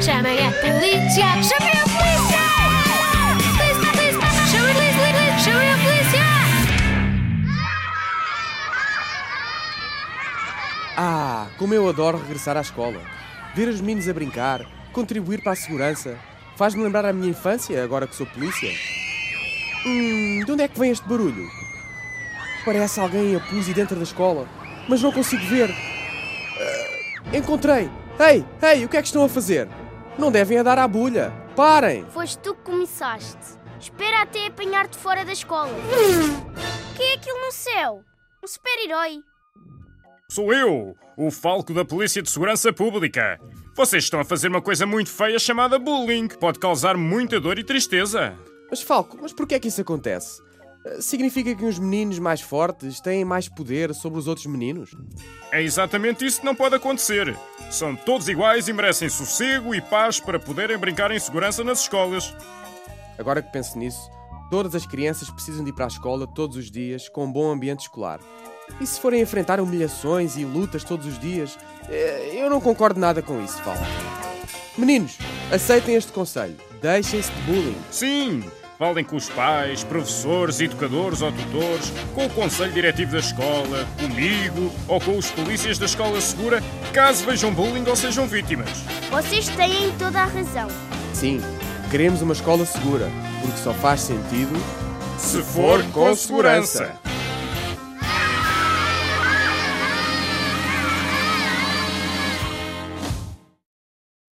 Chamem a polícia! Chamem a polícia! A polícia! Ah, como eu adoro regressar à escola. Ver os meninos a brincar, contribuir para a segurança. Faz-me lembrar a minha infância, agora que sou polícia. Hum, de onde é que vem este barulho? Parece alguém a pus dentro da escola, mas não consigo ver. Ah, encontrei! Ei, ei, o que é que estão a fazer? Não devem a dar à bulha. Parem! Foste tu que começaste. Espera até apanhar-te fora da escola. que é aquilo no céu? Um super-herói. Sou eu, o Falco da Polícia de Segurança Pública. Vocês estão a fazer uma coisa muito feia chamada bullying, que pode causar muita dor e tristeza. Mas Falco, mas porquê é que isso acontece? Significa que os meninos mais fortes têm mais poder sobre os outros meninos? É exatamente isso que não pode acontecer. São todos iguais e merecem sossego e paz para poderem brincar em segurança nas escolas. Agora que penso nisso, todas as crianças precisam de ir para a escola todos os dias com um bom ambiente escolar. E se forem enfrentar humilhações e lutas todos os dias, eh, eu não concordo nada com isso, Falco. Meninos, aceitem este conselho. Deixem-se de bullying. Sim, falem com os pais, professores, educadores ou tutores, com o conselho diretivo da escola, comigo ou com os polícias da escola segura, caso vejam bullying ou sejam vítimas. Vocês têm toda a razão. Sim, queremos uma escola segura, porque só faz sentido Se for com segurança.